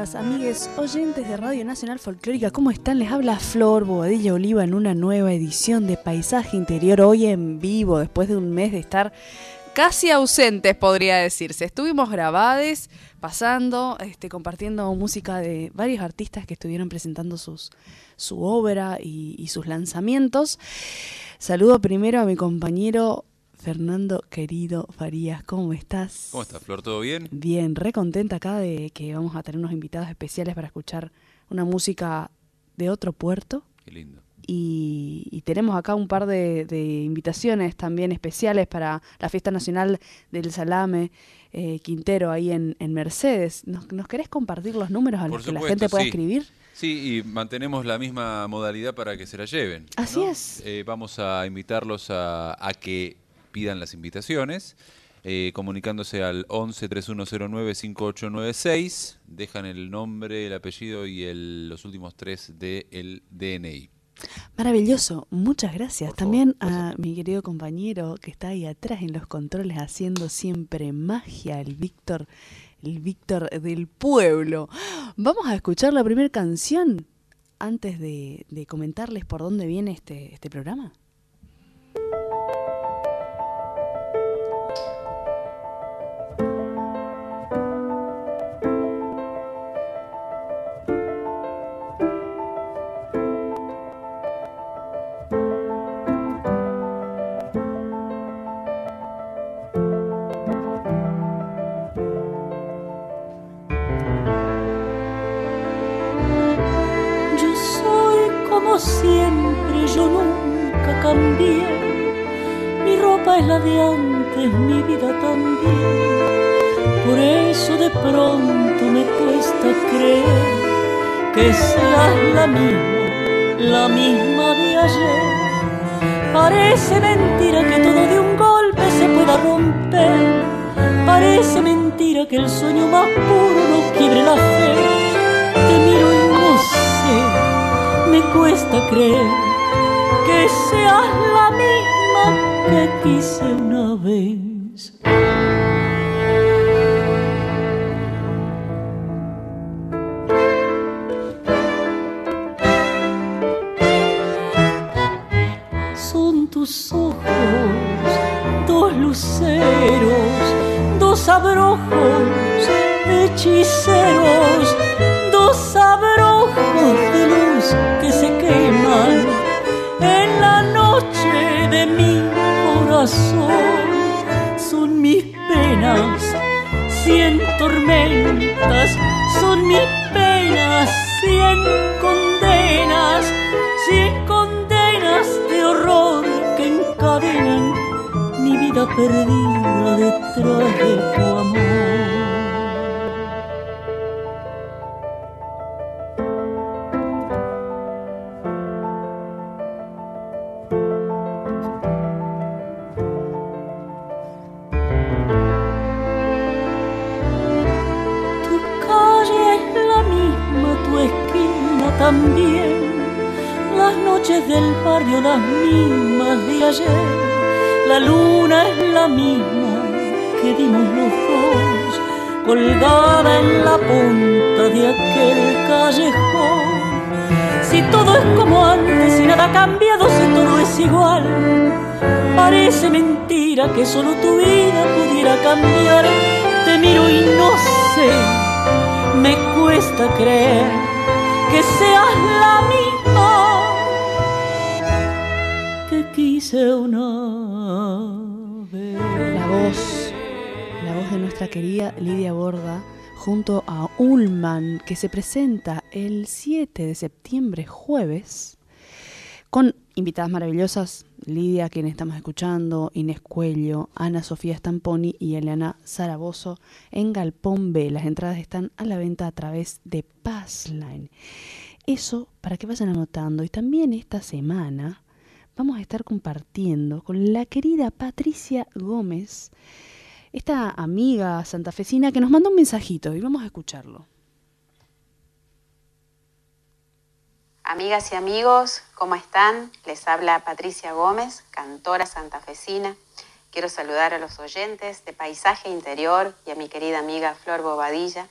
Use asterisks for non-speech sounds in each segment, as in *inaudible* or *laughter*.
amigas, amigues, oyentes de Radio Nacional Folclórica. ¿Cómo están? Les habla Flor Bobadilla Oliva en una nueva edición de Paisaje Interior, hoy en vivo, después de un mes de estar casi ausentes, podría decirse. Estuvimos grabados, pasando, este, compartiendo música de varios artistas que estuvieron presentando sus, su obra y sus lanzamientos. Saludo primero a mi compañero Fernando querido Farías, ¿cómo estás? ¿Cómo estás, Flor? ¿Todo bien? Bien, re contenta acá de que vamos a tener unos invitados especiales para escuchar una música de otro puerto. Qué lindo. Y, tenemos acá un par de, invitaciones también especiales para la Fiesta Nacional del Salame eh, Quintero ahí en, Mercedes. ¿Nos, querés compartir los números a los que la gente pueda escribir? Sí, y mantenemos la misma modalidad para que se la lleven. Así es. Eh, vamos a invitarlos a, a que pidan las invitaciones. Eh, comunicándose al 11 3109 5896, dejan el nombre, el apellido y el, los últimos tres del DNI. Maravilloso, muchas gracias. También a mi querido compañero que está ahí atrás en los controles haciendo siempre magia, el Víctor, el Víctor del pueblo. Vamos a escuchar la primera canción antes de, de comentarles por dónde viene este, este programa. Parece mentira que todo de un golpe se pueda romper. Parece mentira que el sueño más puro no quiebre la fe. Te miro y no sé me cuesta creer que seas la misma que quise una vez. Son mis penas, cien tormentas, son mis penas, cien condenas, cien condenas de horror que encadenan mi vida perdida detrás de tu amor. Barrio las mismas de ayer. La luna es la misma que dimos los dos, colgada en la punta de aquel callejón. Si todo es como antes, si nada ha cambiado, si todo es igual, parece mentira que solo tu vida pudiera cambiar. Te miro y no sé, me cuesta creer que seas la misma La voz, la voz de nuestra querida Lidia Borda junto a Ullman que se presenta el 7 de septiembre jueves con invitadas maravillosas Lidia, quien estamos escuchando, Inés Cuello, Ana Sofía Stamponi y Eliana Zaragozo en Galpón B. Las entradas están a la venta a través de Passline. Eso para que vayan anotando. Y también esta semana vamos a estar compartiendo con la querida Patricia Gómez, esta amiga santafesina que nos mandó un mensajito y vamos a escucharlo. Amigas y amigos, ¿cómo están? Les habla Patricia Gómez, cantora santafesina. Quiero saludar a los oyentes de Paisaje Interior y a mi querida amiga Flor Bobadilla.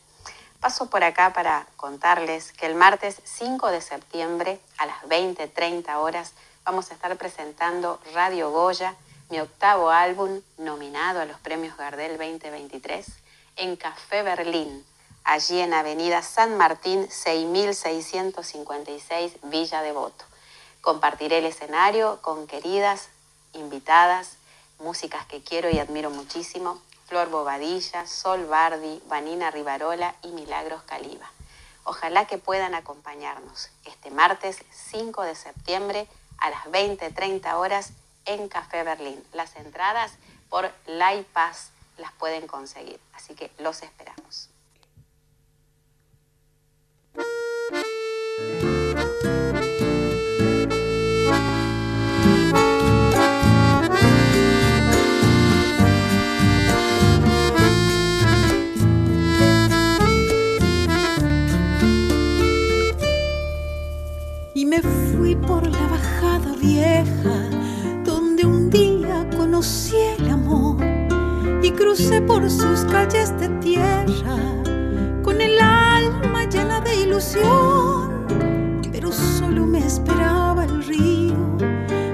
Paso por acá para contarles que el martes 5 de septiembre a las 20.30 horas vamos a estar presentando Radio Goya, mi octavo álbum nominado a los premios Gardel 2023 en Café Berlín, allí en Avenida San Martín 6656 Villa Devoto. Compartiré el escenario con queridas invitadas, músicas que quiero y admiro muchísimo, Flor Bobadilla, Sol Bardi, Vanina Rivarola y Milagros Caliba. Ojalá que puedan acompañarnos este martes 5 de septiembre a las 20.30 horas en Café Berlín. Las entradas por Pass las pueden conseguir, así que los esperamos. Me fui por la bajada vieja, donde un día conocí el amor y crucé por sus calles de tierra con el alma llena de ilusión, pero solo me esperaba el río,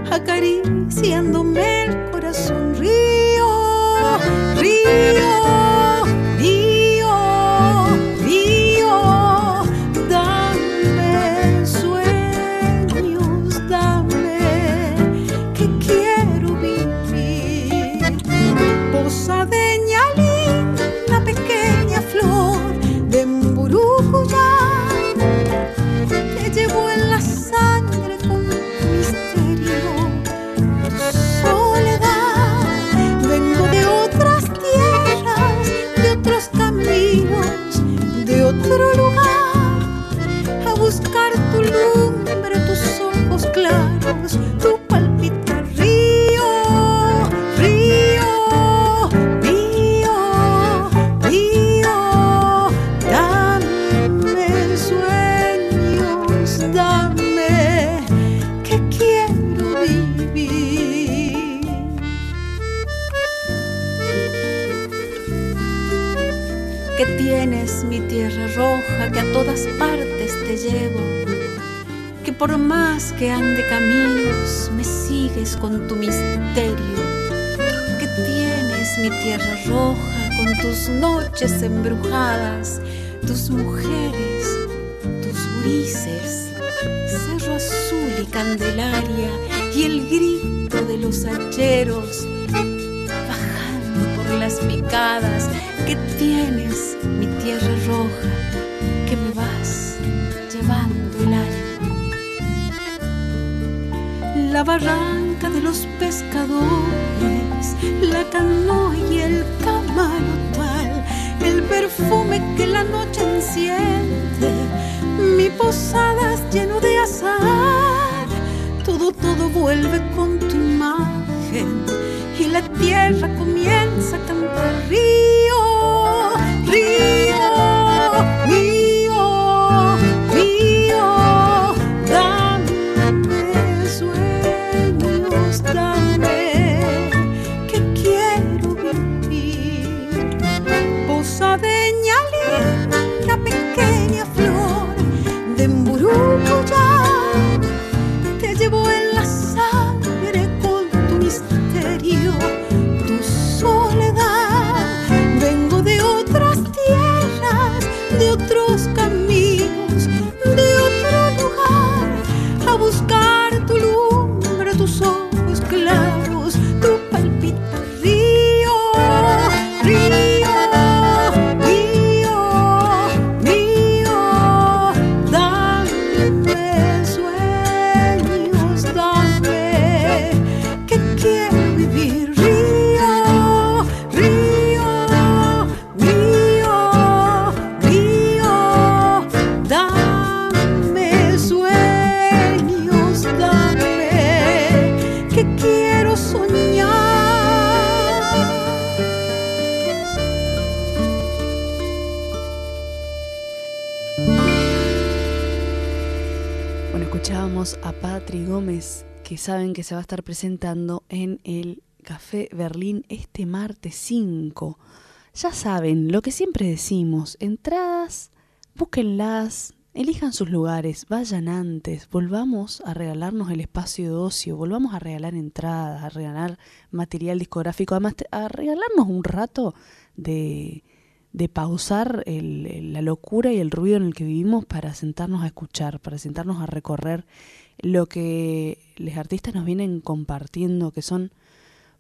acariciándome el corazón. Río, río. Tus mujeres, tus grises, cerro azul y candelaria y el grito de los hacheros bajando por las picadas, que tienes mi tierra roja, que me vas llevando el alma. La barranca de los pescadores, la canoa y el camarotal, el perfume que la noche enciende, mi posada lleno de azar, todo, todo vuelve con tu imagen y la tierra comienza a cantar río, Patri Gómez, que saben que se va a estar presentando en el Café Berlín este martes 5. Ya saben, lo que siempre decimos, entradas, búsquenlas, elijan sus lugares, vayan antes, volvamos a regalarnos el espacio de ocio, volvamos a regalar entradas, a regalar material discográfico, además a regalarnos un rato de, de pausar la locura y el ruido en el que vivimos para sentarnos a escuchar, para sentarnos a recorrer lo que los artistas nos vienen compartiendo, que son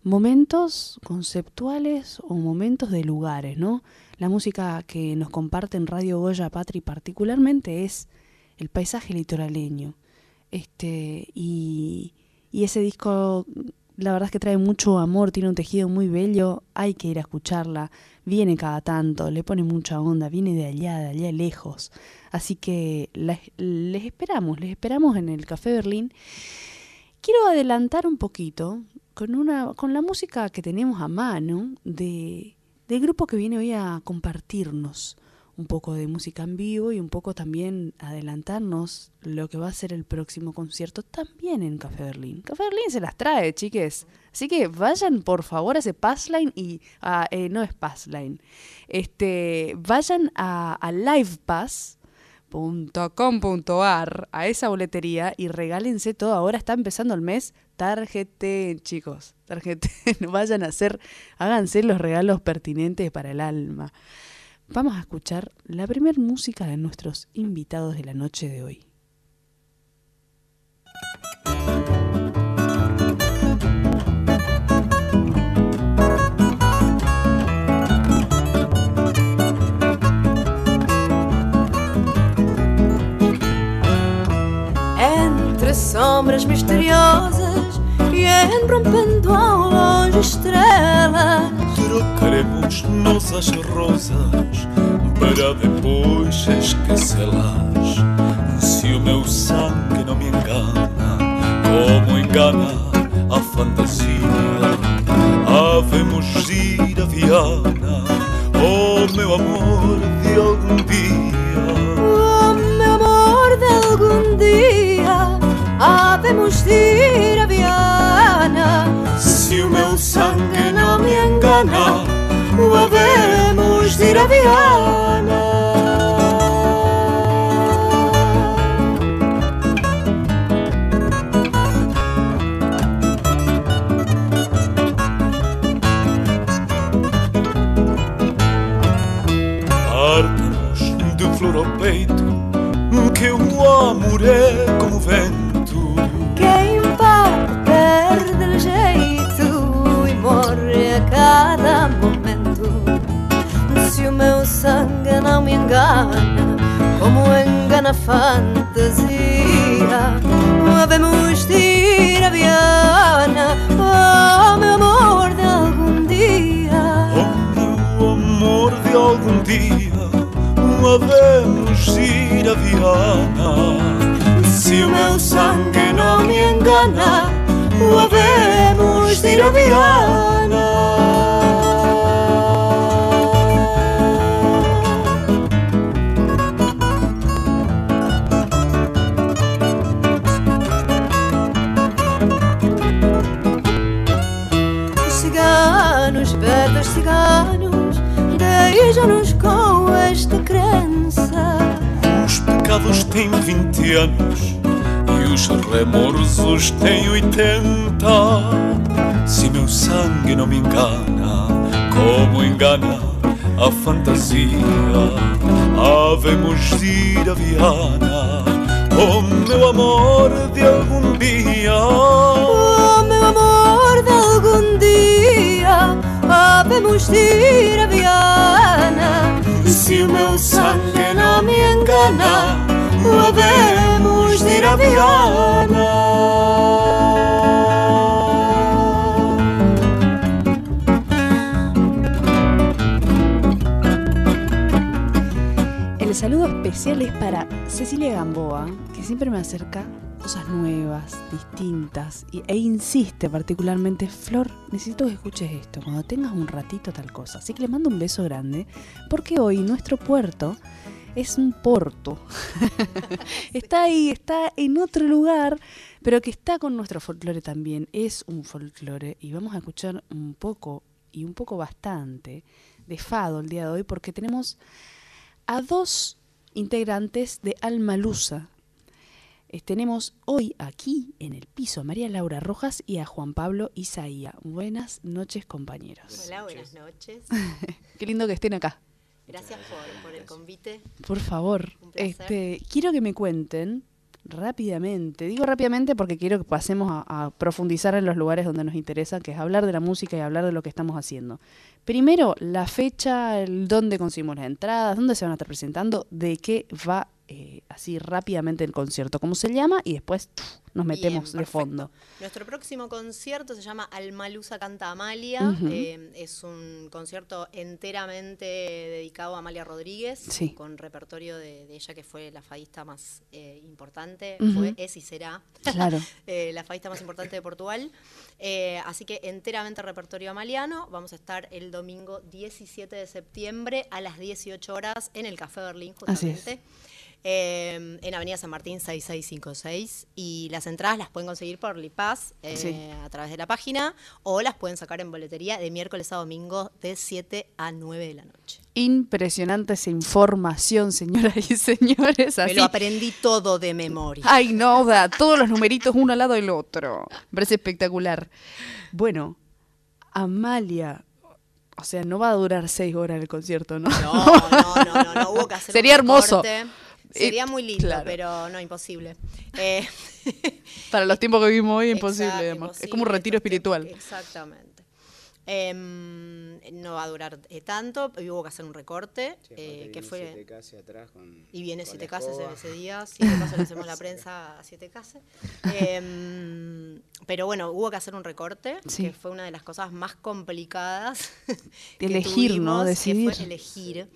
momentos conceptuales o momentos de lugares, ¿no? La música que nos comparte en Radio Goya Patri particularmente es el paisaje litoraleño. Este, y, y ese disco la verdad es que trae mucho amor, tiene un tejido muy bello, hay que ir a escucharla, viene cada tanto, le pone mucha onda, viene de allá, de allá lejos. Así que les esperamos, les esperamos en el Café Berlín. Quiero adelantar un poquito con, una, con la música que tenemos a mano de, del grupo que viene hoy a compartirnos un poco de música en vivo y un poco también adelantarnos lo que va a ser el próximo concierto también en Café Berlín. Café Berlín se las trae, chiques. Así que vayan por favor a ese Passline y a, eh, no es Passline. Este, vayan a, a livepass.com.ar a esa boletería y regálense todo. Ahora está empezando el mes. Tarjeten, chicos. Tarjeten. *laughs* Vayan a hacer, háganse los regalos pertinentes para el alma vamos a escuchar la primera música de nuestros invitados de la noche de hoy. Entre sombras misteriosas e rompendo ao longe estrelas Trocaremos nossas rosas para depois esquecê-las. Se o meu sangue não me engana, como engana a fantasia, havemos ir a Viana, oh meu amor de algum dia. Oh meu amor de algum dia, havemos ir a Viana. Se o meu sangue não me engana, havemos de ir a Viana. Partamos de flor ao peito, que o amor é engana, como engana a fantasia, havemos de ir a Viana, oh meu amor de algum dia. Oh meu amor de algum dia, havemos de ir a Viana. Se o meu sangue não me engana, havemos de ir a Viana. Os pecados têm 20 anos e os remorsos têm 80. Se meu sangue não me engana, como engana a fantasia, havemos de ir a Viana. Oh, meu amor de algum dia. Oh, meu amor de algum dia, havemos de ir a Viana. Se o meu sangue não me engana, havemos de ir Viana. El saludo especial es para Cecilia Gamboa, que siempre me acerca cosas nuevas, distintas, e insiste particularmente, Flor, necesito que escuches esto, cuando tengas un ratito tal cosa. Así que le mando un beso grande, porque hoy nuestro puerto es un porto. *laughs* está ahí, está en otro lugar, pero que está con nuestro folclore también. Es un folclore y vamos a escuchar un poco y un poco bastante de Fado el día de hoy porque tenemos a dos integrantes de Almalusa. Eh, tenemos hoy aquí en el piso a María Laura Rojas y a Juan Pablo Isaía. Buenas noches, compañeros. Hola, buenas noches. *laughs* Qué lindo que estén acá. Gracias por, por el convite. Por favor, este, quiero que me cuenten rápidamente. Digo rápidamente porque quiero que pasemos a, a profundizar en los lugares donde nos interesa, que es hablar de la música y hablar de lo que estamos haciendo. Primero, la fecha, el dónde conseguimos las entradas, dónde se van a estar presentando, de qué va eh, así rápidamente el concierto, cómo se llama y después nos Bien, metemos de fondo. Nuestro próximo concierto se llama Almalusa Canta Amalia. Eh, es un concierto enteramente dedicado a Amalia Rodríguez, Sí. con repertorio de, de ella que fue la fadista más eh, importante, fue, es y será Claro. *laughs* la fadista más importante de Portugal. Así que enteramente repertorio amaliano. Vamos a estar el domingo 17 de septiembre a las 18 horas en el Café Berlín, Así es. Eh, en Avenida San Martín 6656 y las entradas las pueden conseguir por Lipaz eh, Sí. a través de la página o las pueden sacar en boletería de miércoles a domingo de 7 a 9 de la noche. Impresionante esa información, señoras y señores. Me Así, lo aprendí todo de memoria. Ay, no, da todos los numeritos uno al lado del otro. Me parece espectacular. Bueno, Amalia, o sea, no va a durar seis horas el concierto, ¿no? No, no, no, no, no, hubo que hacer *laughs* un Sería hermoso. Sería muy lindo, claro. pero no, imposible. Eh, *laughs* Para los tiempos que vivimos hoy, imposible. Exacto, además. Es imposible, como un retiro espiritual. Exactamente. Em, no va a durar eh, tanto, y hubo que hacer un recorte, Sí, eh, que fue... siete casi atrás con, Y viene con Siete la Casas escoba. ese, día, Siete Casas le hacemos la *laughs* prensa a Siete Casas. Em, pero bueno, hubo que hacer un recorte, Sí. que fue una de las cosas más complicadas. De *laughs* que elegir, ¿no? tuvimos, que Decidir. fue elegir.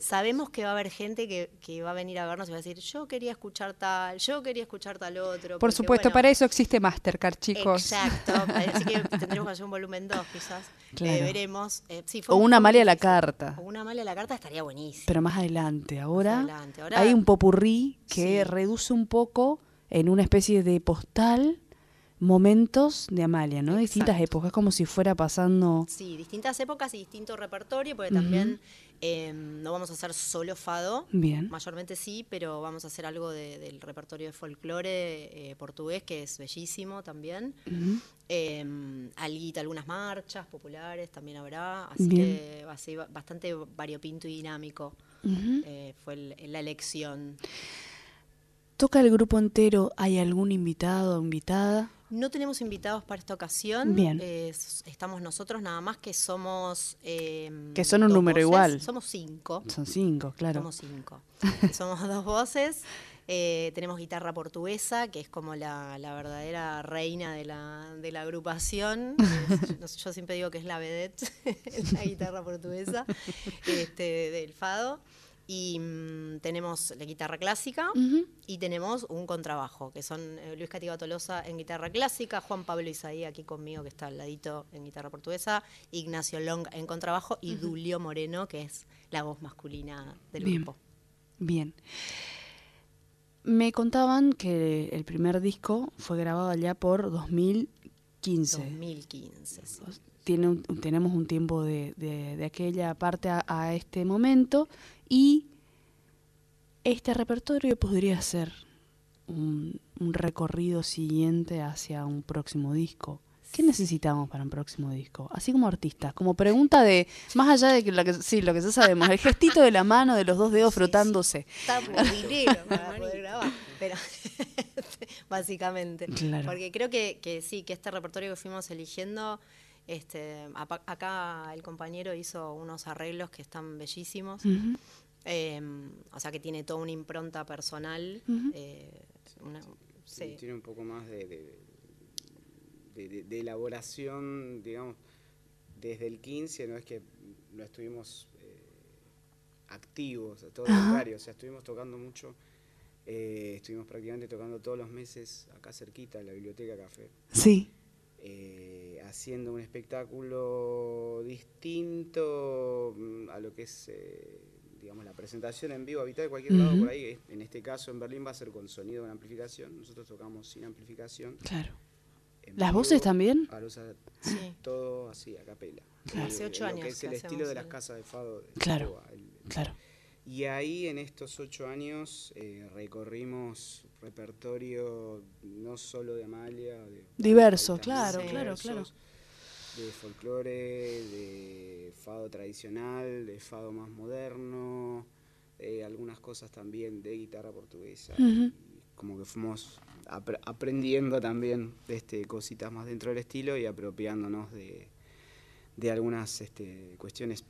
Sabemos que va a haber gente que, que va a venir a vernos y va a decir, yo quería escuchar tal, yo quería escuchar tal otro. Por porque, supuesto, bueno, para eso existe Mastercard, chicos. Exacto, *laughs* así que tendremos que hacer un volumen 2 quizás. Eh, Claro. veremos. Eh, sí, fue O un una poco Amalia a la carta. O una Amalia a la carta estaría buenísimo. Pero más adelante, ahora, adelante, ahora- hay un popurrí que Sí. reduce un poco en una especie de postal momentos de Amalia, ¿no? Distintas Exacto. épocas, como si fuera pasando... Sí, distintas épocas y distinto repertorio, porque también eh, no vamos a hacer solo fado. Bien. Mayormente sí, pero vamos a hacer algo de- del repertorio de folclore eh, portugués, que es bellísimo también. Eh, alguita, algunas marchas populares también habrá, así Bien. que va a ser ba- bastante variopinto y dinámico. Eh, fue el- la elección. ¿Toca el grupo entero? ¿Hay algún invitado o invitada? No tenemos invitados para esta ocasión. Bien. eh, estamos nosotros nada más que somos... eh, Que son un número voces. igual. Somos cinco. Son cinco, claro. Somos cinco. *laughs* Somos dos voces. eh, tenemos guitarra portuguesa, que es como la, la verdadera reina de la, de la agrupación. *laughs* Yo siempre digo que es la vedette, *laughs* la guitarra portuguesa este, del fado. Y mm, tenemos la guitarra clásica y tenemos un contrabajo, que son eh, Luis Cativa Tolosa en guitarra clásica, Juan Pablo Isaí aquí conmigo, que está al ladito en guitarra portuguesa, Ignacio Long en contrabajo y Dulio Moreno, que es la voz masculina del Bien. grupo. Bien. Me contaban que el primer disco fue grabado allá por 2015. 2015. sí. Tiene un- tenemos un tiempo de, de- de aquella parte a, a este momento y este repertorio podría ser un, un recorrido siguiente hacia un próximo disco. ¿Qué necesitamos para un próximo disco? Así como artistas, como pregunta de, más allá de que lo que, sí, lo que ya sabemos, el gestito de la mano de los dos dedos *laughs* Sí, frotándose. Estamos *laughs* dinero para poder grabar, pero *laughs* básicamente. Claro. Porque creo que, que sí, que este repertorio que fuimos eligiendo, este, acá el compañero hizo unos arreglos que están bellísimos. Eh, o sea que tiene toda una impronta personal. Eh, una- Sí, sí. Tiene un poco más de, de, de- de- de elaboración, digamos, desde el 15, no es que no estuvimos eh, activos, todo lo Ajá. contrario, o sea, estuvimos tocando mucho, eh, estuvimos prácticamente tocando todos los meses acá cerquita, en la biblioteca Café. Sí. eh, haciendo un espectáculo distinto mm, a lo que es, eh, digamos, la presentación en vivo habitual de cualquier lado por ahí, en este caso en Berlín va a ser con sonido con amplificación, nosotros tocamos sin amplificación. Claro. en ¿Las vivo, voces también? a los- a- Sí. todo así, a capela. Claro. Hace Eh, ocho lo años que es que el estilo de las casas de Fado. de Claro. El- Claro. Y ahí en estos ocho años eh, recorrimos repertorio no solo de Amalia, de Diverso, también claro, claro, claro. de folclore, de fado tradicional, de fado más moderno, eh, algunas cosas también de guitarra portuguesa. Como que fuimos apre- aprendiendo también este, cositas más dentro del estilo y apropiándonos de, de algunas este, cuestiones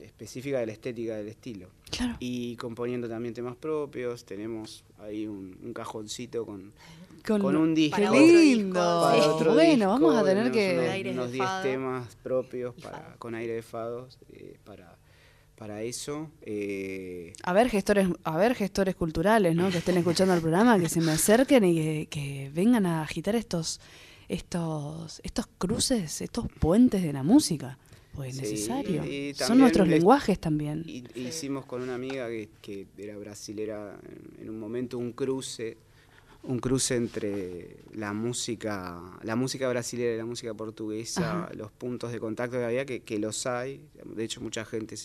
específicas de la estética del estilo. Claro. Y componiendo también temas propios, tenemos ahí un, un cajoncito con, Con, con un disco. ¡Qué Para lindo! Sí. otro bueno, disco, vamos a tener que... unos- Aires de unos 10 fado. temas propios para, fado. con aire de fados eh, para, para eso. eh, A ver, gestores, a ver, gestores culturales, ¿no? Que estén escuchando el programa, que se me acerquen y que, que vengan a agitar estos, estos, estos cruces, estos puentes de la música. Pues es necesario. Son nuestros lenguajes también. y- Hicimos con una amiga que, que era brasilera en, un momento un cruce, un cruce entre la música, la música brasilera y la música portuguesa, Ajá. los puntos de contacto que había, que, que los hay. De hecho, mucha gente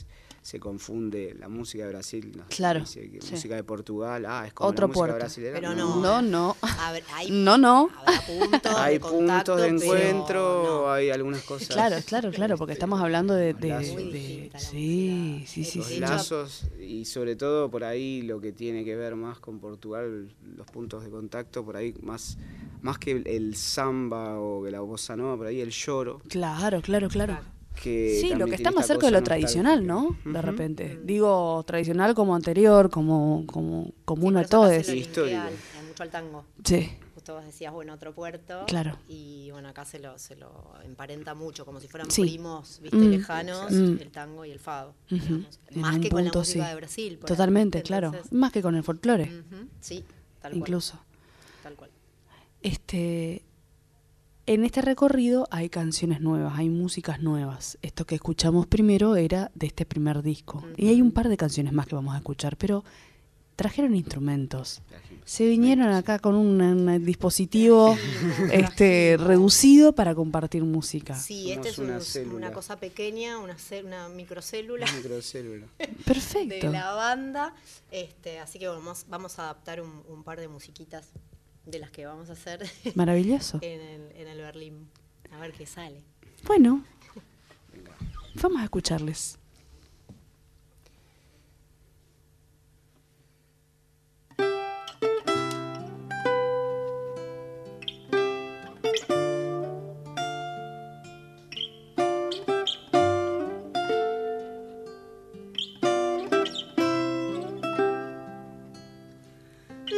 se, confunde la música de Brasil, no Claro, dice que sí. música de Portugal, ah, es como Otro la música puerto. brasilera. Pero no. No, no. Hay, *laughs* No, no. habrá puntos Hay de contacto, puntos de encuentro, no. hay algunas cosas. Claro, claro, claro, porque estamos hablando de... de- lazos. De- sí, sí, sí, los sí. lazos y sobre todo por ahí lo que tiene que ver más con Portugal, los puntos de contacto, por ahí más, más que el, el samba o que la bossa nova, por ahí el lloro. Claro, claro, claro. Que Sí, lo que está más cerca de lo tradicional, ¿no? De repente. Digo tradicional como anterior, como, como Sí, común por a todos. Histórico. mucho al tango. Sí, Justo vos decías, bueno, otro puerto. Claro. Y bueno, acá se lo, se lo emparenta mucho, como si fueran Sí. primos, viste, Mm. lejanos, Mm. el tango y el fado. Más que con la punto, música sí. de Brasil. por totalmente, claro. Más que con el folclore, Sí, tal cual. incluso. Tal cual. Este, en este recorrido hay canciones nuevas, hay músicas nuevas. Esto que escuchamos primero era de este primer disco. Y hay un par de canciones más que vamos a escuchar, pero trajeron instrumentos. Se vinieron acá con un, un dispositivo *laughs* este reducido para compartir música. Sí, este es una un- célula. una cosa pequeña, una, una microcélula Una microcélula. *laughs* de Perfecto. la banda. Este, así que bueno, vamos, vamos a adaptar un, un par de musiquitas de las que vamos a hacer *laughs* Maravilloso. en el, en el Berlín. A ver qué sale. Bueno, vamos a escucharles.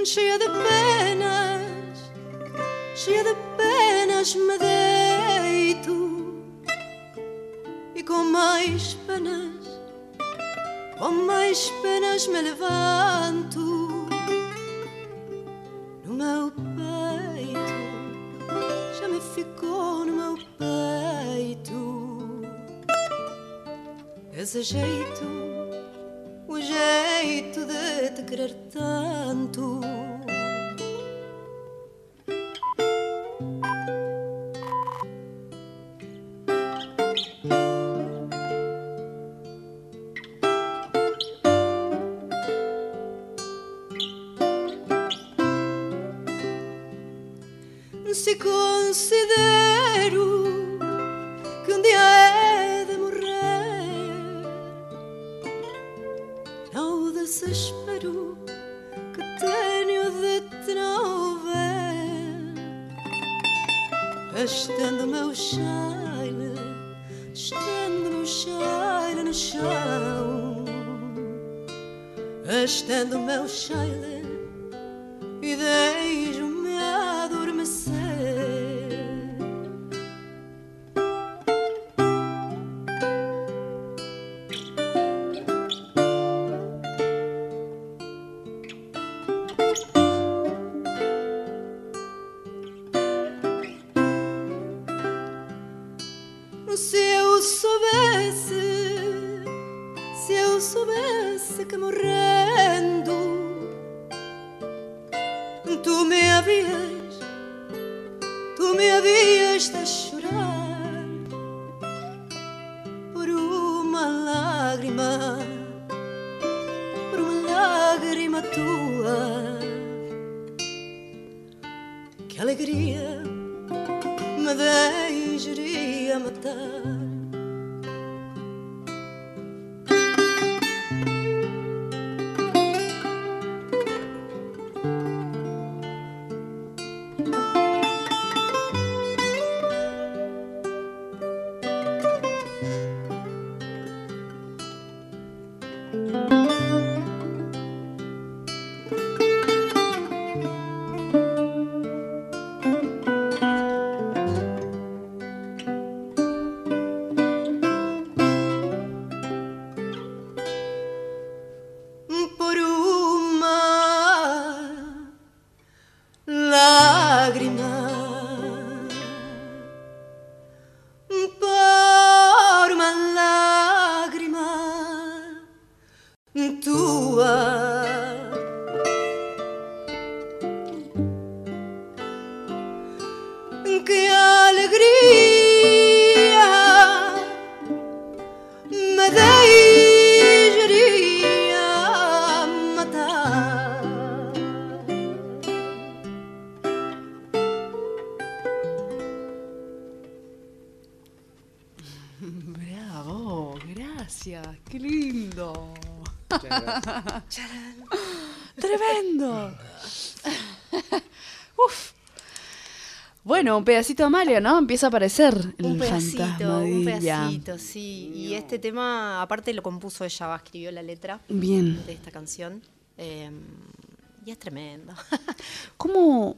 Cheia de penas, cheia de penas me deito. E com mais penas, com mais penas me levanto. No meu peito, já me ficou no meu peito. Esse jeito o jeito de querer tanto. Parece que morrendo. Tu me havias, tu me havias de Bravo, gracias, qué lindo. *laughs* Tremendo. Uf. Bueno, un pedacito de Amalia, ¿no? Empieza a aparecer el Un fantasma pedacito, de un ella. pedacito, sí. Y este tema, aparte lo compuso ella, va, escribió la letra Bien. de esta canción. Eh, y es tremendo. *laughs* ¿Cómo,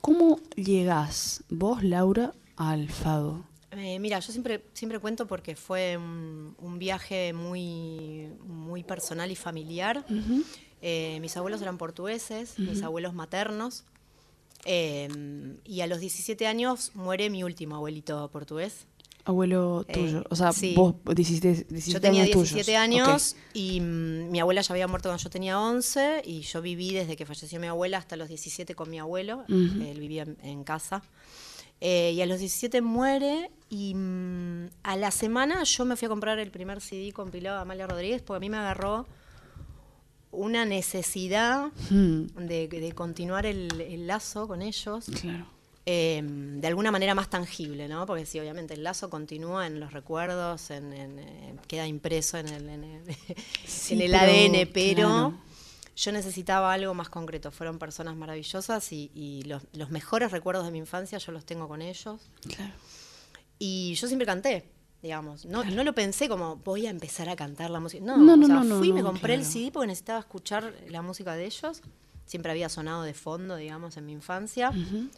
¿Cómo llegás vos, Laura, al fado? Eh, mira, yo siempre, siempre cuento porque fue un, un viaje muy, muy personal y familiar. Eh, mis abuelos eran portugueses, mis abuelos maternos. eh, y a los 17 años muere mi último abuelito portugués. Abuelo Eh, tuyo. O sea, sí. vos 17, 17 Yo tenía años 17 tuyos. años y mm, mi abuela ya había muerto cuando yo tenía 11 y yo viví desde que falleció mi abuela hasta los 17 con mi abuelo. Ujú. Él vivía en, en casa. Eh, y a los 17 muere y mm, a la semana yo me fui a comprar el primer CD compilado de Amalia Rodríguez porque a mí me agarró una necesidad Hmm, de, de continuar el, el lazo con ellos claro. eh, de alguna manera más tangible, ¿no? Porque sí, obviamente el lazo continúa en los recuerdos, en, en, eh, queda impreso en el, en el, Sí, en el pero, ADN, pero claro. yo necesitaba algo más concreto. Fueron personas maravillosas y, y los, los mejores recuerdos de mi infancia yo los tengo con ellos. Claro. Y yo siempre canté, digamos. No, no lo pensé como voy a empezar a cantar la música. No, No, no, o sea, no, fui y me compré el. CD porque necesitaba escuchar la música de ellos. Siempre había sonado de fondo, digamos, en mi infancia.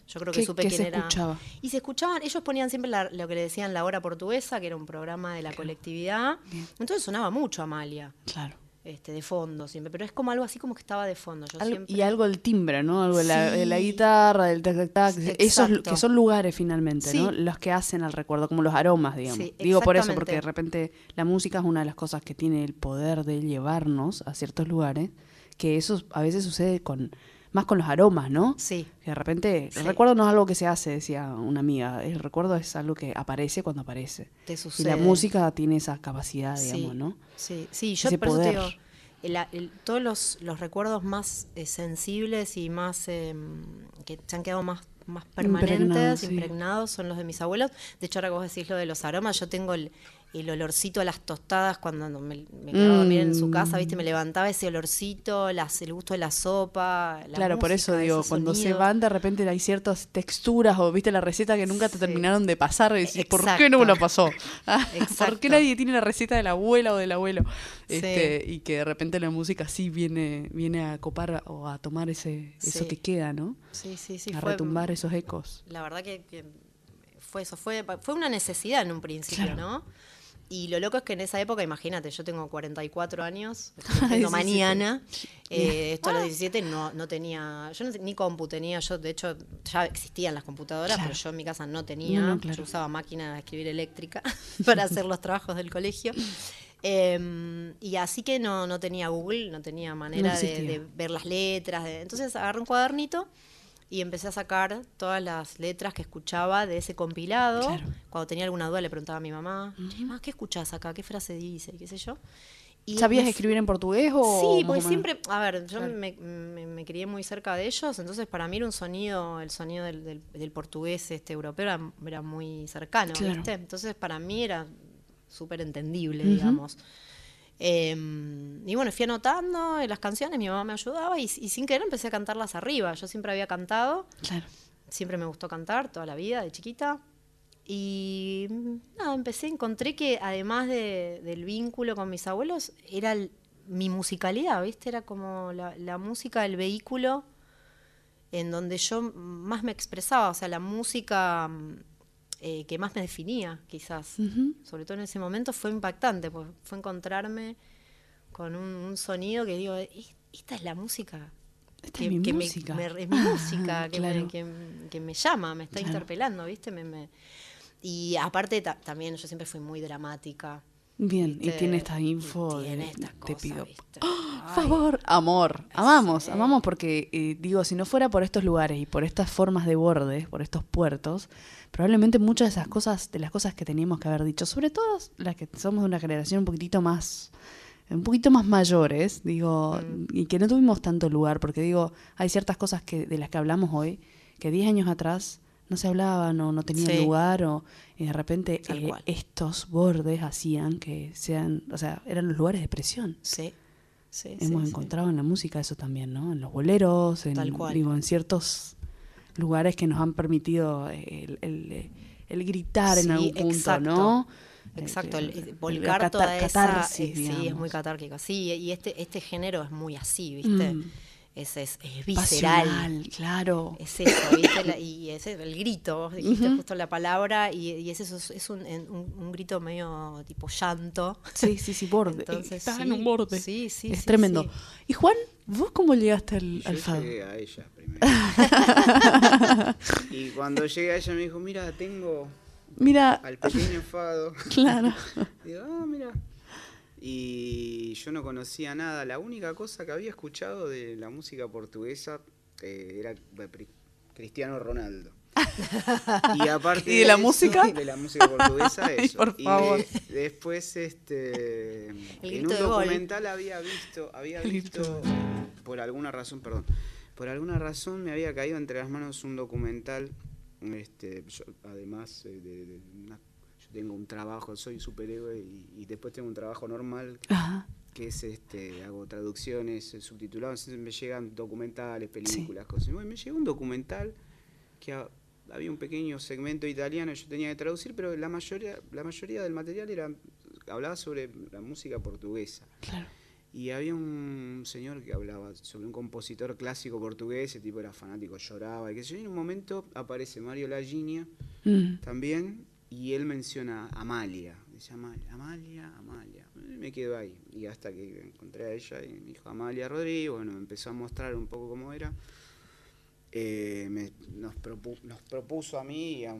Yo creo que ¿Qué- supe quién se era. escuchaba? Y se escuchaban, ellos ponían siempre la- lo que le decían la hora portuguesa, que era un programa de la colectividad. Entonces sonaba mucho Amalia, Claro. Este, de fondo siempre. Pero es como algo así como que estaba de fondo. Yo Algo- siempre- y algo del timbre, ¿no? Algo de la, de la Sí. guitarra, del tac tac tac. Esos que son lugares finalmente, ¿no? Los que hacen al recuerdo, como los aromas, digamos. Sí, Digo por eso, porque de repente la música es una de las cosas que tiene el poder de llevarnos a ciertos lugares, que eso a veces sucede con más con los aromas, ¿no? Sí. Que de repente, Sí. el recuerdo no es algo que se hace, decía una amiga, el recuerdo es algo que aparece cuando aparece. Te Y sucede. la música tiene esa capacidad, digamos, Sí, ¿no? Sí, sí, yo Ese por eso te digo, el- el- todos los, los recuerdos más eh, sensibles y más eh, que se han quedado más, más permanentes, Impregnados, sí. impregnados, son los de mis abuelos. De hecho, ahora que vos decís lo de los aromas, yo tengo el, el olorcito a las tostadas cuando me, me quedaba a dormir en su casa, ¿viste? Me levantaba ese olorcito, las, el gusto de la sopa. la Claro, por eso digo, cuando se van de repente hay ciertas texturas o viste la receta que nunca te Sí. terminaron de pasar y decís, ¿por qué no me lo pasó? *laughs* Ah, ¿Por qué nadie tiene la receta de la abuela o del abuelo? Sí. Este, y que de repente la música sí viene, viene a copar o a tomar ese, eso que queda, ¿no? Sí, sí, sí. a fue- retumbar esos ecos. La verdad que, que fue eso, fue, fue una necesidad en un principio, Claro. ¿no? Y lo loco es que en esa época, imagínate, yo tengo 44 años, *laughs* mañana, *laughs* eh, esto a los 17 no, no tenía, yo no, ni compu tenía, yo de hecho ya existían las computadoras, Claro. pero yo en mi casa no tenía, No, no, claro. yo usaba máquina de escribir eléctrica *laughs* para hacer los trabajos del colegio. Em, y así que no, no tenía Google, no tenía manera de, ver las letras. de- entonces agarré un cuadernito y empecé a sacar todas las letras que escuchaba de ese compilado. Claro. Cuando tenía alguna duda le preguntaba a mi mamá, "Che, ma, ¿qué escuchás acá? ¿Qué frase dice? Y qué sé yo. Y ¿Sabías me escribir en portugués o...? Sí, porque siempre, a ver, yo Claro. me, me- me crié muy cerca de ellos, entonces para mí era un sonido, el sonido del, del- del portugués este europeo era, era muy cercano, Claro. ¿viste? Entonces para mí era súper entendible, digamos. Eh, y bueno, fui anotando las canciones, mi mamá me ayudaba y, y sin querer empecé a cantarlas arriba. Yo siempre había cantado, Claro. siempre me gustó cantar toda la vida, de chiquita. Y nada, empecé, encontré que además de- del vínculo con mis abuelos, era el- mi musicalidad, ¿viste? Era como la, la música del vehículo en donde yo más me expresaba, o sea, la música mm, eh, que más me definía, quizás. Sobre todo en ese momento fue impactante, pues fue encontrarme con un, un sonido que digo, "Es- esta es la música. Esta que, es mi que música. me- es mi *laughs* música, que, Claro. me, que, que me llama, me está Claro. interpelando, ¿viste? Me, me- Y aparte ta- también yo siempre fui muy dramática. Bien, y ¿viste? tiene esta info. Tiene te pido. Ay, favor, amor. Amamos, amamos porque, eh, digo, si no fuera por estos lugares y por estas formas de bordes, por estos puertos, probablemente muchas de esas cosas, de las cosas que teníamos que haber dicho, sobre todo las que somos de una generación un poquitito más, un poquito más mayores, digo, Mm. y que no tuvimos tanto lugar, porque digo, hay ciertas cosas que de las que hablamos hoy, que 10 años atrás no se hablaban o no tenían Sí. lugar o y de repente eh, estos bordes hacían que sean, o sea, eran los lugares de presión. Sí, sí, Hemos sí, encontrado en la música eso también, ¿no? En los boleros, en, Tal cual. digo, en ciertos lugares que nos han permitido el, el- el gritar en algún punto, exacto. ¿no? Exacto, Eh, el, volcar toda esa... catarsis, eh, sí, es muy catárquico. Sí, y este, este género es muy así, ¿viste? Mm. Es, es, es visceral. Pasional, claro. Es eso, ¿viste? La- y ese el grito, vos dijiste justo la palabra, y, y es eso, es es un, un, un grito medio tipo llanto. Sí, sí, sí, borde. Entonces, Estás en un borde. Sí, sí, es sí, tremendo. sí. Y Juan, ¿vos cómo llegaste al, Yo al fado? llegué a ella primero. *laughs* y cuando llegué a ella me dijo, mira, tengo Mira, al pequeño fado. *laughs* claro. *laughs* Digo, ah, mira. Y yo no conocía nada. La única cosa que había escuchado de la música portuguesa eh, era Cristiano Ronaldo. *laughs* Y aparte ¿Y de la eso, música? *laughs* De la música portuguesa, *laughs* eso. por Y favor. de- después, este, en un de gol. documental había visto, había El grito visto, por alguna razón, perdón, por alguna razón me había caído entre las manos un documental, este, yo, además eh, de, de una- yo tengo un trabajo, soy superhéroe y, y después tengo un trabajo normal Ajá. que es este, hago traducciones, eh, subtitulados, me llegan documentales, películas, cosas. Y me llegó un documental que ha- había un pequeño segmento italiano yo tenía que traducir, pero la mayoría, la mayoría del material era hablaba sobre la música portuguesa. Claro. Y había un señor que hablaba sobre un compositor clásico portugués, ese tipo era fanático, lloraba, y que en un momento aparece Mario Laginia Mm. también, y él menciona a Amalia. Dice Amalia, Amalia, Amalia. Y me quedo ahí. Y hasta que encontré a ella y me dijo Amalia Rodríguez, bueno, me empezó a mostrar un poco cómo era. Eh, me- nos, propu- nos propuso a mí y a,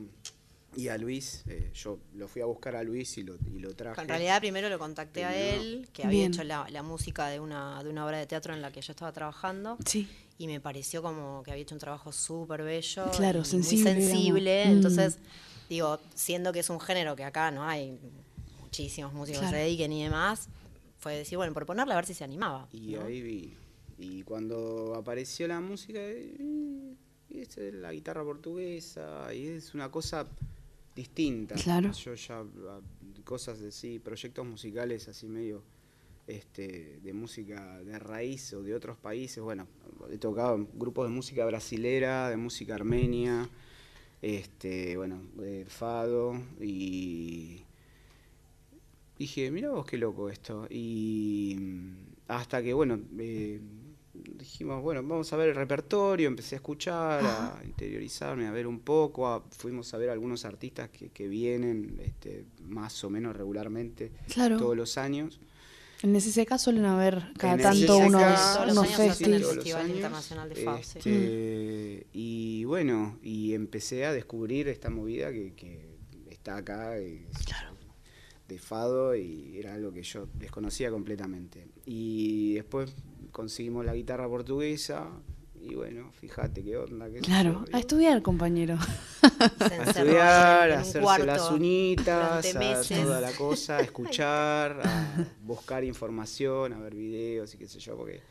y a Luis, eh, yo lo fui a buscar a Luis y lo, y lo traje. En realidad primero lo contacté a él, que había Bien. hecho la, la música de una, de una obra de teatro en la que yo estaba trabajando. Sí. y me pareció como que había hecho un trabajo súper bello Claro, y sensible, muy sensible digamos. Mm. Digo siendo que es un género que acá no hay muchísimos músicos Claro. que se dediquen y demás fue decir bueno proponerle a ver si se animaba Y ¿no? ahí vi. Y cuando apareció la música, eh, y esta es la guitarra portuguesa, y es una cosa distinta. Claro. Yo ya, ah, cosas así, proyectos musicales así medio este, de música de raíz o de otros países. Bueno, he tocado grupos de música brasilera, de música armenia, este, bueno, de fado y dije, mira vos qué loco esto. Y mm, hasta que, bueno, eh, dijimos, bueno, vamos a ver el repertorio, empecé a escuchar, a interiorizarme, a ver un poco, a- fuimos a ver algunos artistas que, que vienen este, más o menos regularmente Claro. todos los años. En SSK suelen haber cada En tanto SSK, unos, todos los unos festis. Festival años, Internacional de Fado, sí. este, Y bueno, y empecé a descubrir esta movida que, que está acá. es- de fado y era algo que yo desconocía completamente. Y después conseguimos la guitarra portuguesa y bueno, fíjate qué onda. qué Claro, a estudiar, compañero. *laughs* Se a estudiar, en a hacerse cuarto las uñitas, a toda la *laughs* cosa, a escuchar, a buscar información, a ver videos y qué sé yo, porque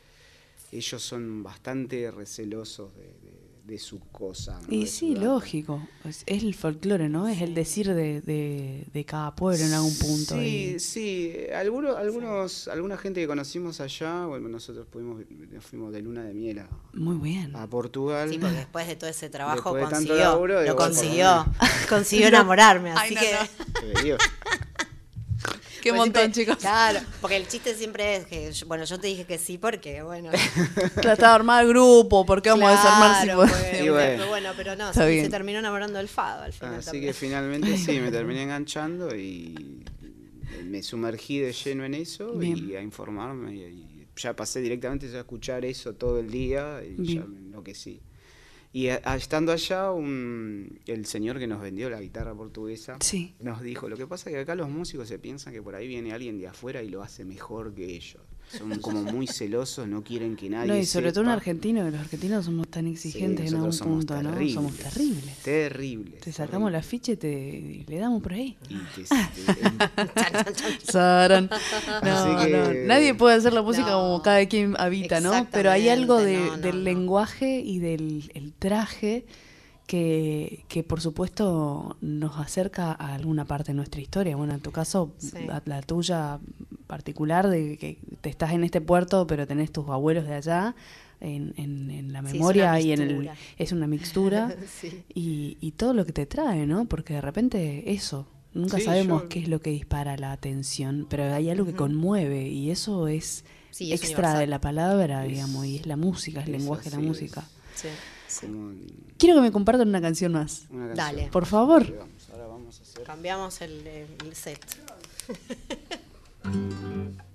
ellos son bastante recelosos de, de- de su cosa. ¿no? Y De sí, su lógico. Es, es el folclore, ¿no? Es el decir de, de, de cada pueblo en algún punto. Sí, y- sí. Algunos, algunos, alguna gente que conocimos allá, bueno, nosotros pudimos, nos fuimos de luna de miel a, Muy bien. a Portugal. Sí, porque después de todo ese trabajo consiguió, laburo, lo digo, consiguió, consiguió *laughs* enamorarme, Ay, así no, que... no. Qué Pues montón, siempre- chicos. Claro, porque el chiste siempre es que, yo- bueno, yo te dije que sí porque, bueno... *laughs* Trataba de armar el grupo, ¿por qué vamos a desarmar si claro, podemos? porque- Y bueno. pero bueno, pero no, se, terminó enamorando del fado al final Así también. que finalmente sí, me *laughs* terminé enganchando y me sumergí de lleno en eso y a informarme. Y, y ya pasé directamente a escuchar eso todo el día y ya Bien. me enloquecí. Y a- estando allá, un, el señor que nos vendió la guitarra portuguesa Sí. nos dijo, lo que pasa es que acá los músicos se piensan que por ahí viene alguien de afuera y lo hace mejor que ellos. Son como muy celosos, no quieren que nadie No, y sobre todo un sepa. argentino, que los argentinos somos tan Sí, exigentes en algún punto, ¿no? terribles, Somos terribles. Terribles. Te sacamos la ficha y te y le damos por ahí. Y te- te- *laughs* Sarán. *laughs* No, Así que- no, Nadie puede hacer la música No. como cada quien habita, ¿no? Pero hay algo de- no, no, del no. lenguaje y del el traje que, que por supuesto nos acerca a alguna parte de nuestra historia. Bueno, en tu caso, Sí. la, la tuya particular, de que te estás en este puerto, pero tenés tus abuelos de allá. En, en- en la Sí, es memoria una y en el es una mixtura *laughs* Sí. y, y todo lo que te trae, ¿no? Porque de repente eso, nunca Sí, sabemos yo- qué es lo que dispara la atención, pero hay algo que conmueve y eso es, Sí, es extra de la palabra, Es- digamos, y es la música, es el es lenguaje de la música. Sí. Como Quiero que me compartan una canción más. una canción. Dale. Por favor. Ahí vamos, ahora vamos a hacer. Cambiamos el, el set. *laughs*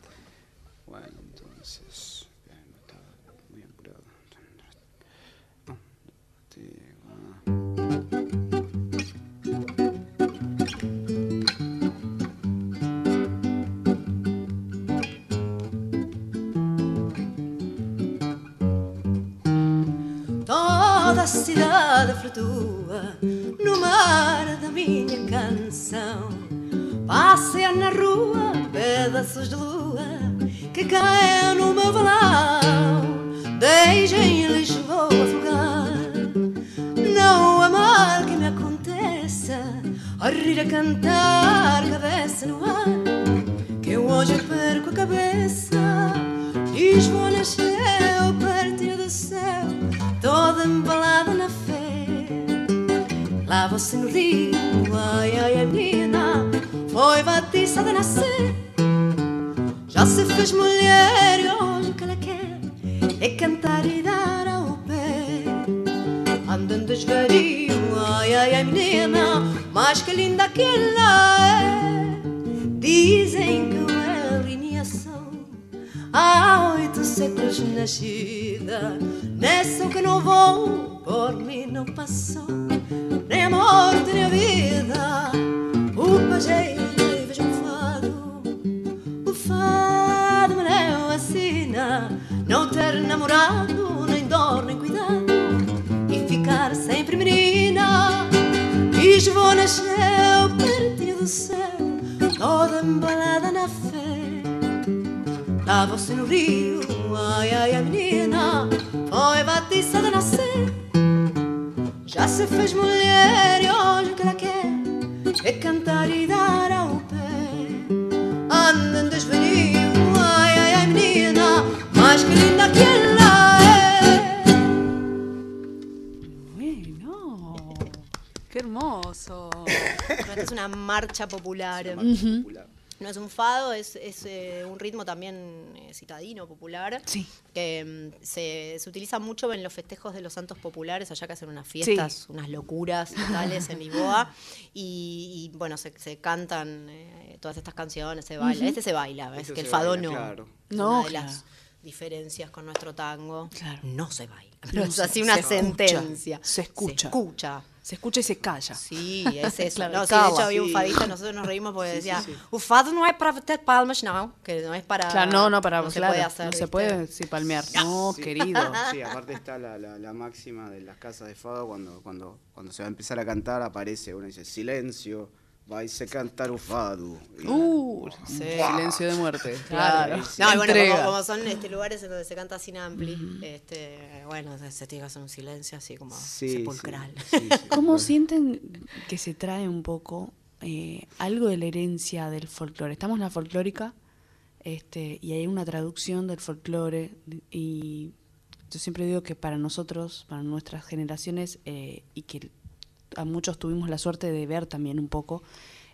a cidade flutua no mar da minha canção. Passeia na rua pedaços de lua que caem no meu balão. Deixem Lisboa afogar. Não há mal que me aconteça. A rir, a cantar, cabeça no ar. Que eu hoje perco a cabeça. Lisboa nasceu perto do céu, toda embalada. Você no rio, ai ai ai menina, foi batizada a nascer. Já se fez mulher e hoje o que ela quer é cantar e dar ao pé. Andando devagarinho, ai ai ai menina, mas que linda que ela é. Dizem que é a lineação Há oito séculos nascida Nessa que não vou Por mim não passou Nem a morte nem a vida. O pajeiro vejo um fado. O fado me leu assina Não ter namorado Nem dor nem cuidado. E ficar sempre menina. Lisboa nasceu pertinho do céu. Toda embalada na fé. Você no rio, ai ai a menina. Foi batizada a nascer Já se fez mulher e hoje o que ela quer É cantar e dar ao pé Andando desvario, ai ai ai menina Mais que linda que ela é Bueno, qué hermoso. Bueno, esta es una marcha popular. No es un fado, es, es, eh, un ritmo también eh, citadino, popular. Sí. Que mm, se, se utiliza mucho en los festejos de los santos populares, allá que hacen unas fiestas, unas locuras totales en Lisboa. Y, y, bueno, se, se cantan eh, todas estas canciones, se baila. Este se baila, es Eso que el fado baila, no. claro. No, una de las, diferencias con nuestro tango, Claro. no se baila. No, es *laughs* se- así una se escucha, sentencia. se escucha. Se escucha. Se escucha y se calla. Sí, es eso. Claro, *laughs* no, sí, de hecho había un fadista, nosotros nos reímos porque decía, sí. o fado no es para ter palmas, no, que no es para... Claro, no, no, para no se claro, puede hacer, no se ¿viste? puede sí, palmear. No, Sí. querido. *laughs* Sí, aparte está la, la- la máxima de las casas de fado cuando, cuando, cuando se va a empezar a cantar aparece uno y dice silencio, vais a cantar un fado. Y- Uh, silencio de muerte. Claro. Claro. No, y bueno, como, como son este, lugares en donde se canta sin ampli, este, bueno, se, se tiene que hacer un silencio así como Sí, sepulcral. sí, sí, sí. *laughs* ¿Cómo sienten que se trae un poco eh, algo de la herencia del folclore? Estamos en la folclórica este, y hay una traducción del folclore y yo siempre digo que para nosotros, para nuestras generaciones eh, y que a muchos tuvimos la suerte de ver también un poco,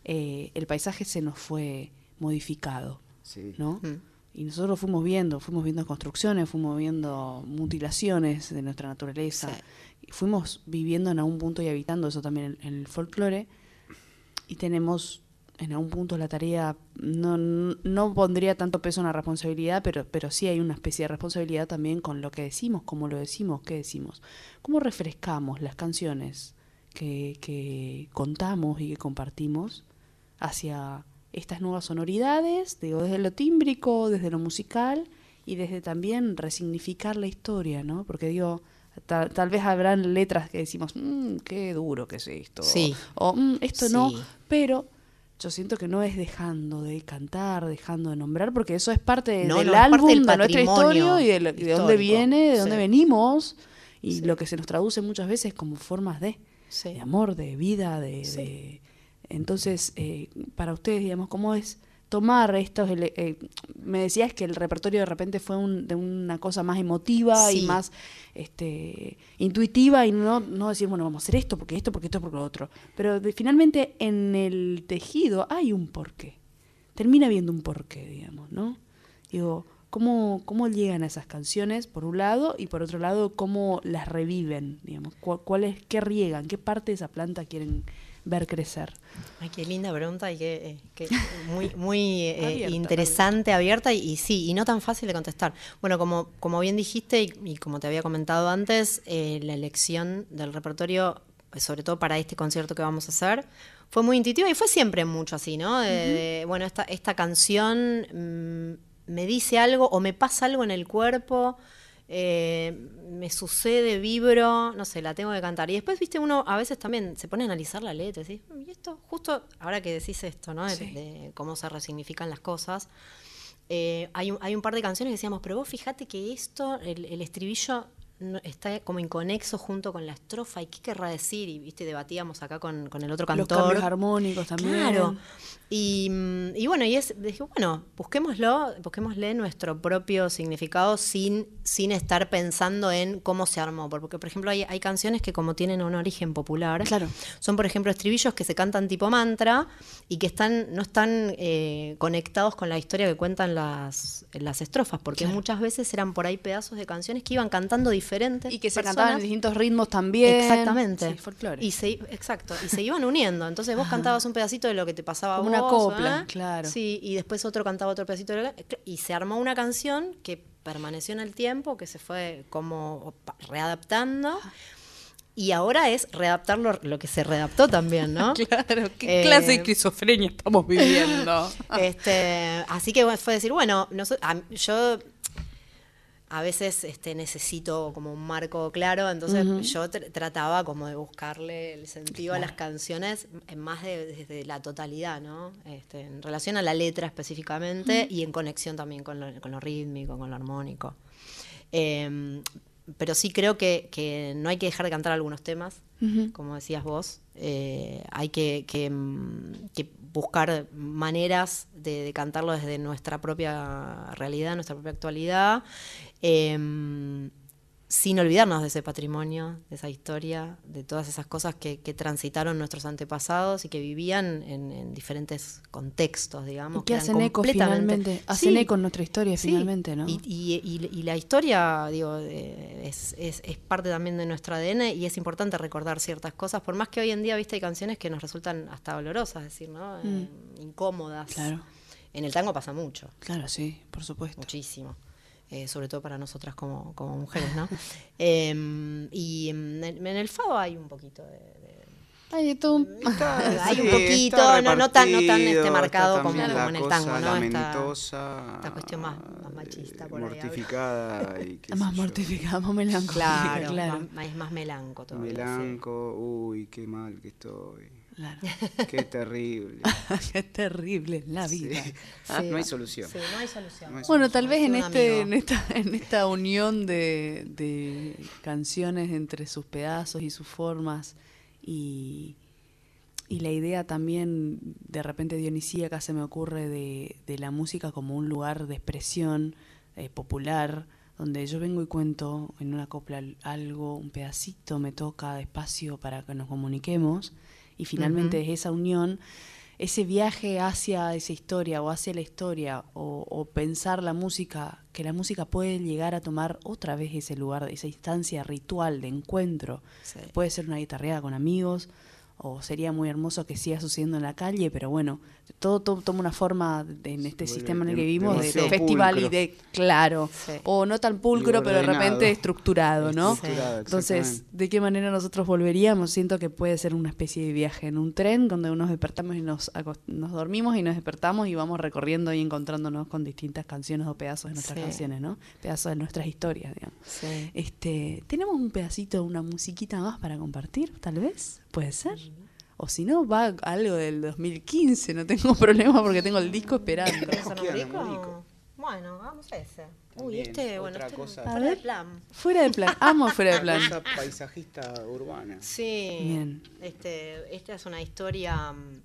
eh, el paisaje se nos fue modificado, Sí. ¿no? Mm. Y nosotros lo fuimos viendo, fuimos viendo construcciones, fuimos viendo mutilaciones de nuestra naturaleza. Sí. Fuimos viviendo en algún punto y habitando eso también en, en el folclore. Y tenemos en algún punto la tarea, no, no, no pondría tanto peso en la responsabilidad, pero, pero sí hay una especie de responsabilidad también con lo que decimos, cómo lo decimos, qué decimos. ¿Cómo refrescamos las canciones que, que contamos y que compartimos hacia estas nuevas sonoridades, digo, desde lo tímbrico, desde lo musical y desde también resignificar la historia, ¿no? Porque digo, tal, tal vez habrán letras que decimos, "Mm, qué duro que es esto, Sí. o "Mm, esto no, pero yo siento que no es dejando de cantar, dejando de nombrar, porque eso es parte No, del no, es parte álbum, del de nuestra historia y de, lo- de dónde viene, de dónde Sí. venimos, y lo que se nos traduce muchas veces como formas de Sí. de amor, de vida, de... Sí. de- Entonces, eh, para ustedes, digamos, ¿cómo es tomar estos... eh, me decías que el repertorio de repente fue un- de una cosa más emotiva y más este, intuitiva y no, no decir, bueno, vamos a hacer esto, porque esto, porque esto, porque lo otro. Pero de- finalmente en el tejido hay un porqué. Termina habiendo un porqué, digamos, ¿no? Digo, ¿cómo, ¿cómo llegan a esas canciones, por un lado, y por otro lado, cómo las reviven, digamos? ¿Cuál, cuál es, ¿Qué riegan? ¿Qué parte de esa planta quieren ver crecer? Ay, qué linda pregunta y qué, eh, qué muy, *laughs* muy eh, Abierta interesante, abierta y, y sí, y no tan fácil de contestar. Bueno, como, como bien dijiste y, y como te había comentado antes, eh, la elección del repertorio, sobre todo para este concierto que vamos a hacer, fue muy intuitiva y fue siempre mucho así, ¿no? De- de, bueno, esta, esta canción mm, me dice algo o me pasa algo en el cuerpo. eh, me sucede, vibro, no sé, la tengo que cantar. Y después, viste, uno a veces también se pone a analizar la letra y decís, "Mm, y esto, justo ahora que decís esto, ¿no? De, Sí. de cómo se resignifican las cosas. eh, hay, un, hay un par de canciones que decíamos, pero vos fíjate que esto, el, el estribillo no- está como inconexo junto con la estrofa, ¿y qué querrá decir? Y viste, debatíamos acá con, con el otro Los cantor. cambios armónicos también. Claro. Y, mm, y bueno, y es, dije, bueno, busquémoslo, busquémosle nuestro propio significado sin, sin estar pensando en cómo se armó. Porque, por ejemplo, hay, hay canciones que como tienen un origen popular, Claro. son, por ejemplo, estribillos que se cantan tipo mantra y que están, no están eh, conectados con la historia que cuentan las, las estrofas, porque Claro. muchas veces eran por ahí pedazos de canciones que iban cantando diferentes. Y que se cantaban en distintos ritmos también. Exactamente. Sí, folclore. Y se, exacto. Y se iban uniendo. Entonces vos cantabas un pedacito de lo que te pasaba a Como una vos, copla, ¿eh? claro. Sí, y después otro cantaba otro pedacito de lo que- y se armó una canción que permaneció en el tiempo, que se fue como readaptando. Y ahora es readaptar lo, lo que se readaptó también, ¿no? *laughs* Claro, qué Eh, clase de esquizofrenia estamos viviendo. *laughs* Este, así que fue decir, bueno, a- yo a veces este, necesito como un marco claro, entonces yo tr- trataba como de buscarle el sentido a las canciones en más de, desde la totalidad, ¿no? Este, en relación a la letra específicamente y en conexión también con lo, con lo rítmico, con lo armónico. Em, pero sí creo que, que no hay que dejar de cantar algunos temas, como decías vos. Eh, hay que, que, mm, que buscar maneras de, de cantarlo desde nuestra propia realidad, nuestra propia actualidad, em, sin olvidarnos de ese patrimonio, de esa historia, de todas esas cosas que, que transitaron nuestros antepasados y que vivían en, en diferentes contextos, digamos. Y que hacen eco finalmente. Hacen Sí, eco en nuestra historia Sí, finalmente, ¿no? Y, y- y- y la historia, digo, eh, es, es- es parte también de nuestro ADN y es importante recordar ciertas cosas, por más que hoy en día, viste, hay canciones que nos resultan hasta dolorosas, es decir, ¿no? Eh, incómodas. Claro. En el tango pasa mucho, Claro, sí, por supuesto. muchísimo. Eh, sobre todo para nosotras como, como mujeres, ¿no? *laughs* Em, y en el, en el Fado hay un poquito de... de- Ay, tú. Está- hay un sí, poquito, está no, no tan, no tan este marcado como, como en el tango, ¿no? Esta, esta cuestión más, más machista eh, por ahí. mortificada y *laughs* qué Más mortificada, más melancólica. Claro, claro. Más, es más melanco todavía. sí. Melanco, uy, qué mal que estoy. Claro. *laughs* Qué terrible. *laughs* Qué terrible la vida. Sí. Sí. No hay solución. Sí, no hay solución. No hay Bueno, tal vez en, este, en, esta, en esta unión de, de canciones entre sus pedazos y sus formas y, y la idea también de repente dionisíaca se me ocurre de, de la música como un lugar de expresión eh, popular donde yo vengo y cuento en una copla algo, un pedacito me toca de espacio para que nos comuniquemos y finalmente es esa unión ese viaje hacia esa historia o hacia la historia o, o pensar la música, que la música puede llegar a tomar otra vez ese lugar, esa instancia ritual de encuentro. Sí. Puede ser una guitarreada con amigos o sería muy hermoso que siga sucediendo en la calle, pero bueno, todo, todo toma una forma de- en este sistema en el que vivimos de, festival y de, claro, Sí. o no tan pulcro, pero de repente estructurado, ¿no? Estructurado, Entonces. ¿de qué manera nosotros volveríamos? Siento que puede ser una especie de viaje en un tren donde nos despertamos y nos, nos dormimos y nos despertamos y vamos recorriendo y encontrándonos con distintas canciones o pedazos de nuestras Sí. canciones, ¿no? Pedazos de nuestras historias, digamos. Sí. Este, ¿tenemos un pedacito, una musiquita más para compartir, tal vez? ¿Puede ser? O si no, va algo del 2015, no tengo *laughs* problema porque tengo el disco esperando. Numerico. Bueno, vamos a ese. Uy, También, este, bueno, otra este cosa. fuera de plan. Fuera de plan, amo fuera de *laughs* plan. Cosa paisajista urbana. Sí. Bien. Este, esta es una historia mm,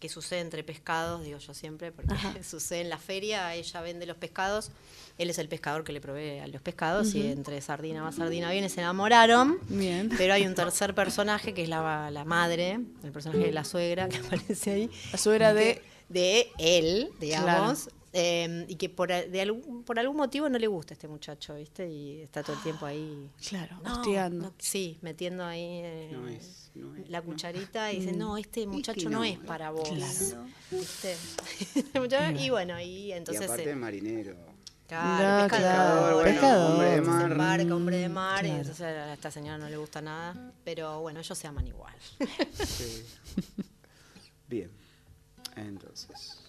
que sucede entre pescados, digo yo siempre, porque *laughs* sucede en la feria, ella vende los pescados, él es el pescador que le provee a los pescados y entre sardina va, sardina viene, se enamoraron. Bien. Pero hay un tercer personaje que es la, la madre, el personaje de la suegra que *laughs* aparece ahí. La suegra de... de él, digamos. eh, y que por, de algún, por algún motivo no le gusta a este muchacho, ¿viste? Y está todo el tiempo ahí. Claro, No, sí, metiendo ahí eh, No es, no es, la no. cucharita y dice, no, este muchacho no, no, es para vos. Claro. ¿Viste? *laughs* Este y bueno, y Y entonces... aparte eh, marinero. Claro, No, pescador, claro, bueno, pescador. hombre de mar. embarca, hombre de mar, y entonces a esta señora no le gusta nada. Pero bueno, ellos se aman igual. Sí. Bien. Entonces.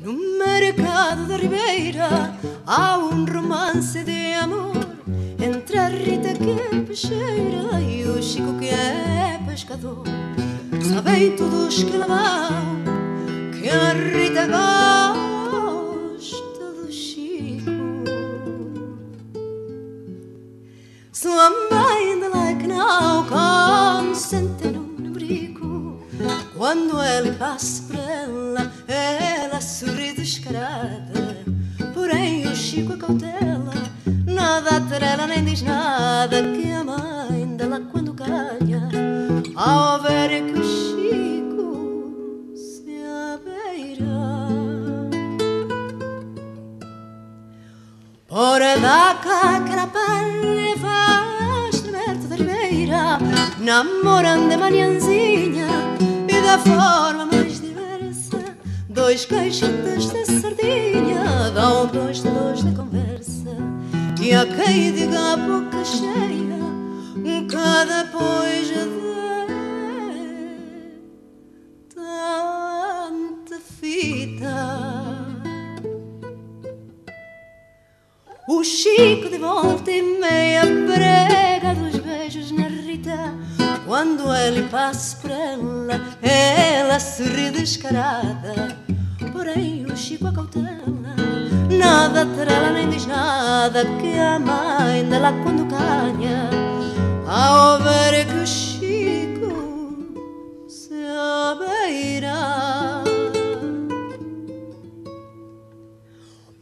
No mercado de Ribeira há um romance de amor entre a Rita que é peixeira e o Chico que é pescador. Sabem todos que vão que a Rita gosta do Chico. Sua mãe ainda lá que não consente num brico Quando ele passa por ela, ela sorri descarada. Porém o Chico a cautela Nada trela nem diz nada Que a mãe dela quando ganha. Ao ver que Ora cá aquela palha faz tremer-te da ribeira Namorando de manhãzinha e da forma mais diversa Dois caixotes de sardinha dão dois dedos de conversa E a quem diga a boca cheia Cada depois de o Chico de volta e meia prega dos beijos na Rita. Quando ele passa por ela, ela sorri descarada. Porém o Chico a cautela. Nada trela nem diz nada Que a mãe dela quando ganha. Ao ver que o Chico se abeira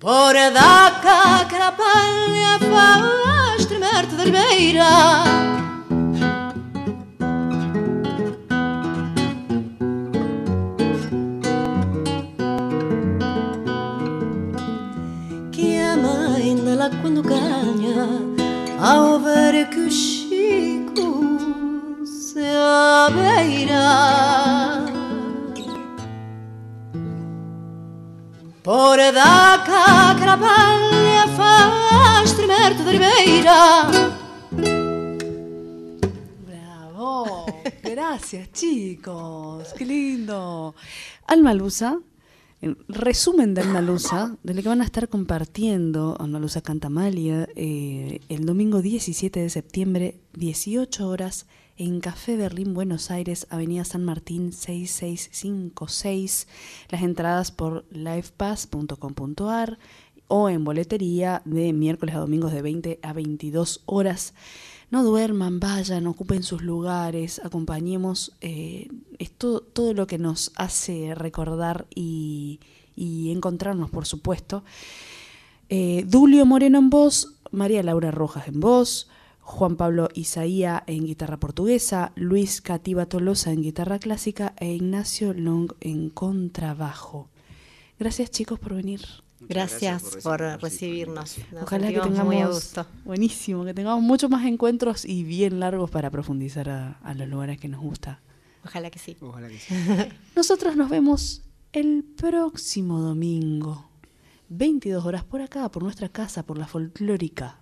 Por a daca que a palha faz tremer-te da ribeira. Quando ganha Ao ver que o Chico se abeira Por daca que la paglia fa strimerto de ribeira Bravo. *laughs* Gracias, chicos. Qué lindo. Alma Lusa, en resumen de Alma Lusa, de lo que van a estar compartiendo Alma Lusa Cantamalia eh, el domingo 17 de septiembre, 18 horas, en Café Berlín, Buenos Aires, Avenida San Martín 6656. Las entradas por livepass.com.ar o en boletería de miércoles a domingos de 20 a 22 horas. No duerman, vayan, ocupen sus lugares, acompañemos eh, esto, todo lo que nos hace recordar y, y encontrarnos, por supuesto. Eh, Dulio Moreno en voz, María Laura Rojas en voz, Juan Pablo Isaía en guitarra portuguesa, Luis Cativa Tolosa en guitarra clásica e Ignacio Long en contrabajo. Gracias chicos por venir. Gracias, por recibirnos. Nos Ojalá que sentimos muy a tengamos, gusto. buenísimo, que tengamos muchos más encuentros y bien largos para profundizar a, a los lugares que nos gusta. Ojalá que sí. Ojalá que sí. *laughs* Nosotros nos vemos el próximo domingo, 22 horas por acá, por nuestra casa, por la folclórica.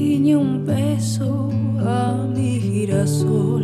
Guiña un beso a mi girasol.